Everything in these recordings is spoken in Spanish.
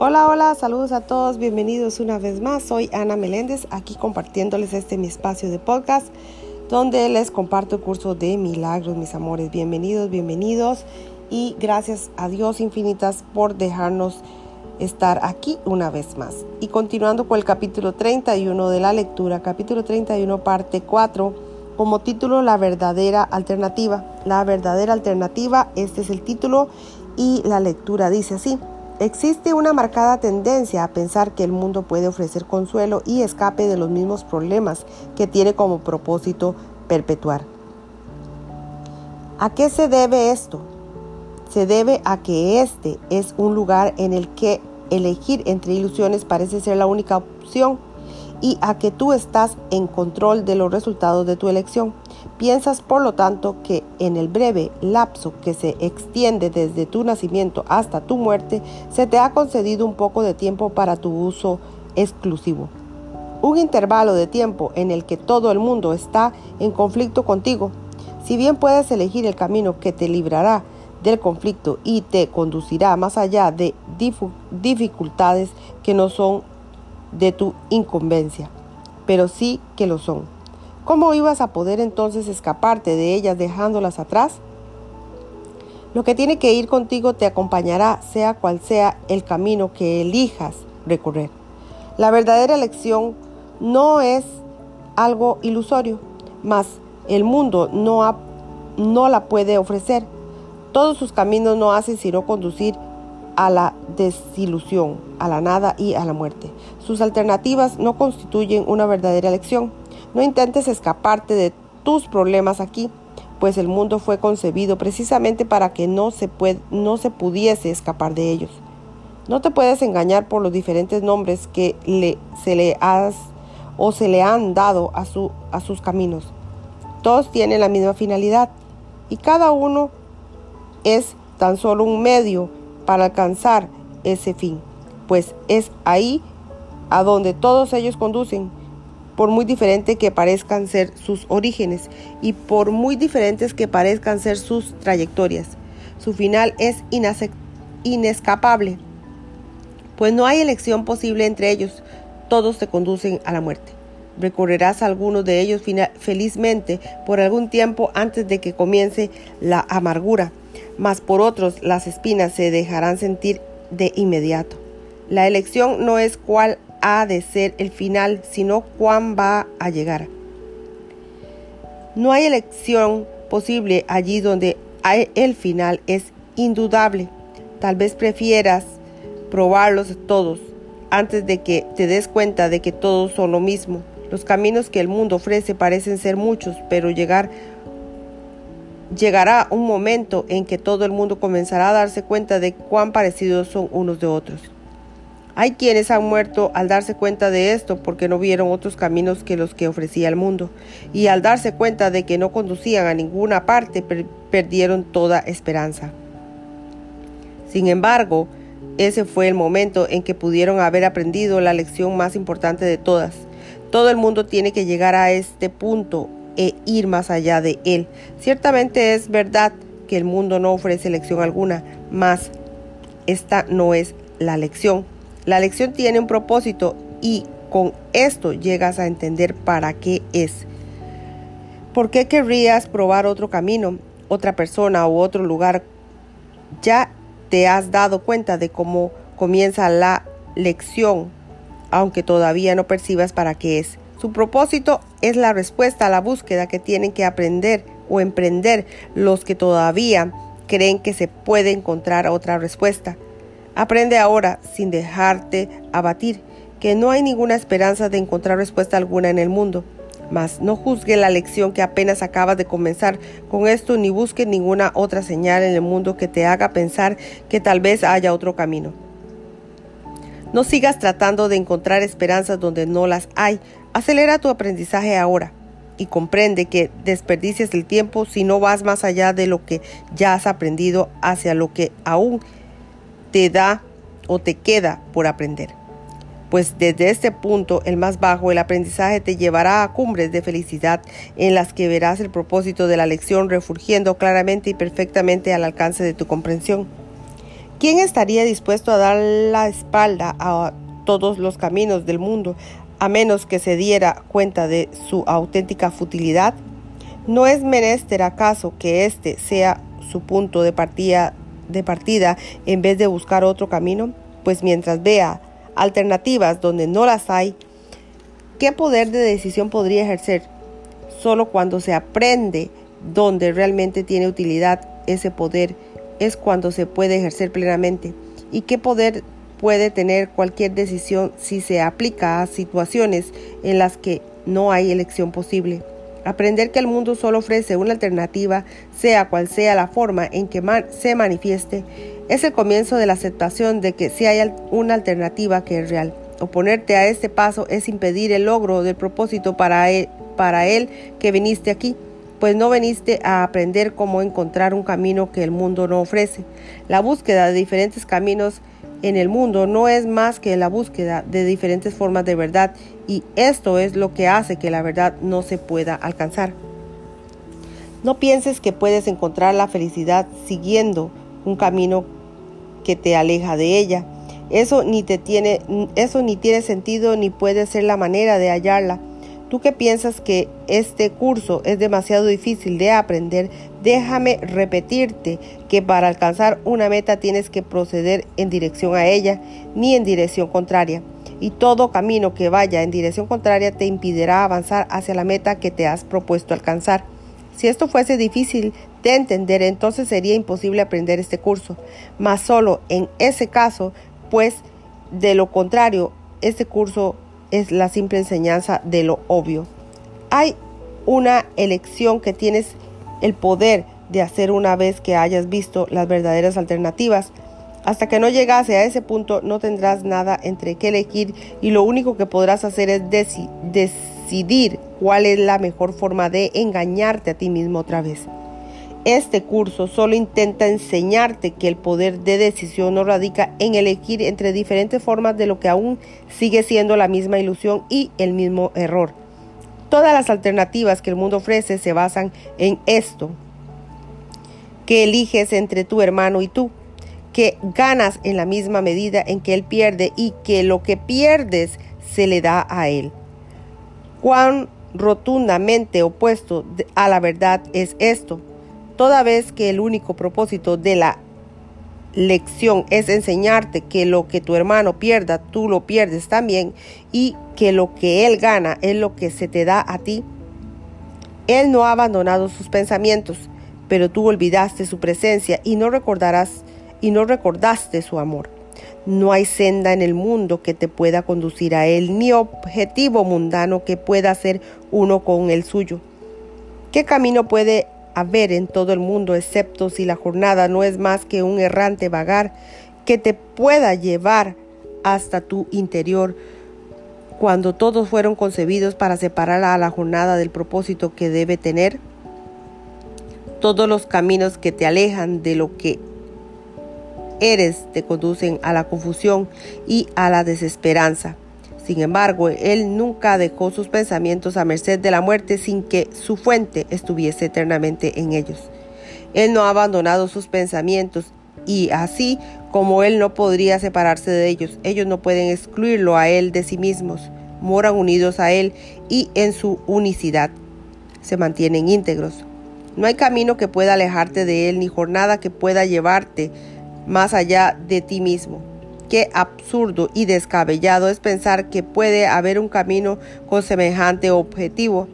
Hola, hola, saludos a todos, bienvenidos una vez más. Soy Ana Meléndez, aquí compartiéndoles este mi espacio de podcast donde les comparto el curso de milagros, mis amores. Bienvenidos, bienvenidos y gracias a Dios infinitas por dejarnos estar aquí una vez más. Y continuando con el capítulo 31 de la lectura, capítulo 31 parte 4, como título La verdadera alternativa. La verdadera alternativa, este es el título y la lectura dice así. Existe una marcada tendencia a pensar que el mundo puede ofrecer consuelo y escape de los mismos problemas que tiene como propósito perpetuar. ¿A qué se debe esto? Se debe a que este es un lugar en el que elegir entre ilusiones parece ser la única opción y a que tú estás en control de los resultados de tu elección. Piensas, por lo tanto, que en el breve lapso que se extiende desde tu nacimiento hasta tu muerte, se te ha concedido un poco de tiempo para tu uso exclusivo. Un intervalo de tiempo en el que todo el mundo está en conflicto contigo. Si bien puedes elegir el camino que te librará del conflicto y te conducirá más allá de dificultades que no son de tu incumbencia, pero sí que lo son. ¿Cómo ibas a poder entonces escaparte de ellas dejándolas atrás? Lo que tiene que ir contigo te acompañará, sea cual sea el camino que elijas recorrer. La verdadera elección no es algo ilusorio, mas el mundo no, no la puede ofrecer. Todos sus caminos no hacen sino conducir a la desilusión, a la nada y a la muerte. Sus alternativas no constituyen una verdadera elección. No intentes escaparte de tus problemas aquí, pues el mundo fue concebido precisamente para que no se, no se pudiese escapar de ellos. No te puedes engañar por los diferentes nombres que se le has o se le han dado a, su, a sus caminos. Todos tienen la misma finalidad y cada uno es tan solo un medio para alcanzar ese fin, pues es ahí a donde todos ellos conducen, por muy diferente que parezcan ser sus orígenes y por muy diferentes que parezcan ser sus trayectorias. Su final es inescapable, pues no hay elección posible entre ellos, todos te conducen a la muerte. Recorrerás a algunos de ellos felizmente por algún tiempo antes de que comience la amargura mas por otros las espinas se dejarán sentir de inmediato. La elección no es cuál ha de ser el final, sino cuán va a llegar. No hay elección posible allí donde el final es indudable. Tal vez prefieras probarlos todos antes de que te des cuenta de que todos son lo mismo. Los caminos que el mundo ofrece parecen ser muchos, pero llegar llegará un momento en que todo el mundo comenzará a darse cuenta de cuán parecidos son unos de otros. Hay quienes han muerto al darse cuenta de esto porque no vieron otros caminos que los que ofrecía el mundo, y al darse cuenta de que no conducían a ninguna parte perdieron toda esperanza. Sin embargo, ese fue el momento en que pudieron haber aprendido la lección más importante de todas. Todo el mundo tiene que llegar a este punto e ir más allá de él. Ciertamente es verdad que el mundo no ofrece lección alguna, mas esta no es la lección. La lección tiene un propósito y con esto llegas a entender para qué es. ¿Por qué querrías probar otro camino, otra persona u otro lugar? Ya te has dado cuenta de cómo comienza la lección, aunque todavía no percibas para qué es. Su propósito es la respuesta a la búsqueda que tienen que aprender o emprender los que todavía creen que se puede encontrar otra respuesta. Aprende ahora, sin dejarte abatir, que no hay ninguna esperanza de encontrar respuesta alguna en el mundo. Mas no juzgue la lección que apenas acabas de comenzar con esto ni busque ninguna otra señal en el mundo que te haga pensar que tal vez haya otro camino. No sigas tratando de encontrar esperanzas donde no las hay. Acelera tu aprendizaje ahora y comprende que desperdicias el tiempo si no vas más allá de lo que ya has aprendido hacia lo que aún te da o te queda por aprender. Pues desde este punto, el más bajo, el aprendizaje te llevará a cumbres de felicidad en las que verás el propósito de la lección refulgiendo claramente y perfectamente al alcance de tu comprensión. ¿Quién estaría dispuesto a dar la espalda a todos los caminos del mundo a menos que se diera cuenta de su auténtica futilidad? ¿No es menester acaso que este sea su punto de partida, en vez de buscar otro camino? Pues mientras vea alternativas donde no las hay, ¿qué poder de decisión podría ejercer? Solo cuando se aprende donde realmente tiene utilidad ese poder es cuando se puede ejercer plenamente. ¿Y qué poder puede tener cualquier decisión si se aplica a situaciones en las que no hay elección posible? Aprender que el mundo solo ofrece una alternativa, sea cual sea la forma en que se manifieste, es el comienzo de la aceptación de que si hay una alternativa que es real. Oponerte a este paso es impedir el logro del propósito para él, para él que viniste aquí pues no veniste a aprender cómo encontrar un camino que el mundo no ofrece. La búsqueda de diferentes caminos en el mundo no es más que la búsqueda de diferentes formas de verdad y esto es lo que hace que la verdad no se pueda alcanzar. No pienses que puedes encontrar la felicidad siguiendo un camino que te aleja de ella. Eso ni te tiene eso ni tiene sentido ni puede ser la manera de hallarla. Tú que piensas que este curso es demasiado difícil de aprender, déjame repetirte que para alcanzar una meta tienes que proceder en dirección a ella, ni en dirección contraria. Y todo camino que vaya en dirección contraria te impedirá avanzar hacia la meta que te has propuesto alcanzar. Si esto fuese difícil de entender, entonces sería imposible aprender este curso. Mas solo en ese caso, pues de lo contrario, este curso es la simple enseñanza de lo obvio. Hay una elección que tienes el poder de hacer una vez que hayas visto las verdaderas alternativas. Hasta que no llegase a ese punto no tendrás nada entre qué elegir y lo único que podrás hacer es decidir cuál es la mejor forma de engañarte a ti mismo otra vez. Este curso solo intenta enseñarte que el poder de decisión no radica en elegir entre diferentes formas de lo que aún sigue siendo la misma ilusión y el mismo error. Todas las alternativas que el mundo ofrece se basan en esto, que eliges entre tu hermano y tú, que ganas en la misma medida en que él pierde y que lo que pierdes se le da a él. Cuán rotundamente opuesto a la verdad es esto toda vez que el único propósito de la lección es enseñarte que lo que tu hermano pierda, tú lo pierdes también y que lo que él gana es lo que se te da a ti. Él no ha abandonado sus pensamientos, pero tú olvidaste su presencia y no recordarás y no recordaste su amor. No hay senda en el mundo que te pueda conducir a él, ni objetivo mundano que pueda ser uno con el suyo. ¿Qué camino puede ver en todo el mundo, excepto si la jornada no es más que un errante vagar que te pueda llevar hasta tu interior, cuando todos fueron concebidos para separar a la jornada del propósito que debe tener. Todos los caminos que te alejan de lo que eres te conducen a la confusión y a la desesperanza. Sin embargo, él nunca dejó sus pensamientos a merced de la muerte sin que su fuente estuviese eternamente en ellos. Él no ha abandonado sus pensamientos y así como él no podría separarse de ellos, ellos no pueden excluirlo a él de sí mismos. Moran unidos a él y en su unicidad se mantienen íntegros. No hay camino que pueda alejarte de él ni jornada que pueda llevarte más allá de ti mismo. Qué absurdo y descabellado es pensar que puede haber un camino con semejante objetivo.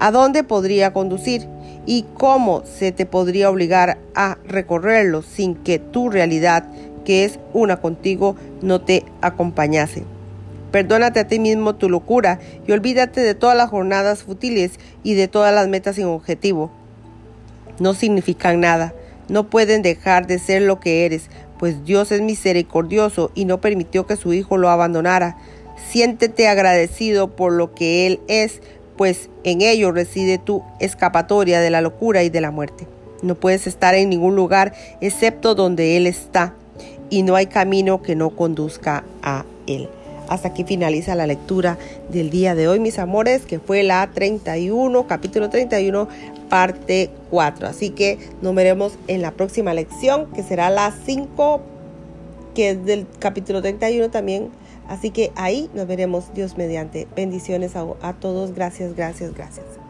¿A dónde podría conducir? ¿Y cómo se te podría obligar a recorrerlo sin que tu realidad, que es una contigo, no te acompañase? Perdónate a ti mismo tu locura y olvídate de todas las jornadas fútiles y de todas las metas sin objetivo. No significan nada, no pueden dejar de ser lo que eres, pues Dios es misericordioso y no permitió que su Hijo lo abandonara. Siéntete agradecido por lo que Él es, pues en ello reside tu escapatoria de la locura y de la muerte. No puedes estar en ningún lugar excepto donde Él está, y no hay camino que no conduzca a Él. Hasta aquí finaliza la lectura del día de hoy, mis amores, que fue la 31, capítulo 31, parte 4. Así que nos veremos en la próxima lección, que será la 5 que es del capítulo 31 también. Así que ahí nos veremos Dios mediante. Bendiciones a, a todos. Gracias, gracias, gracias.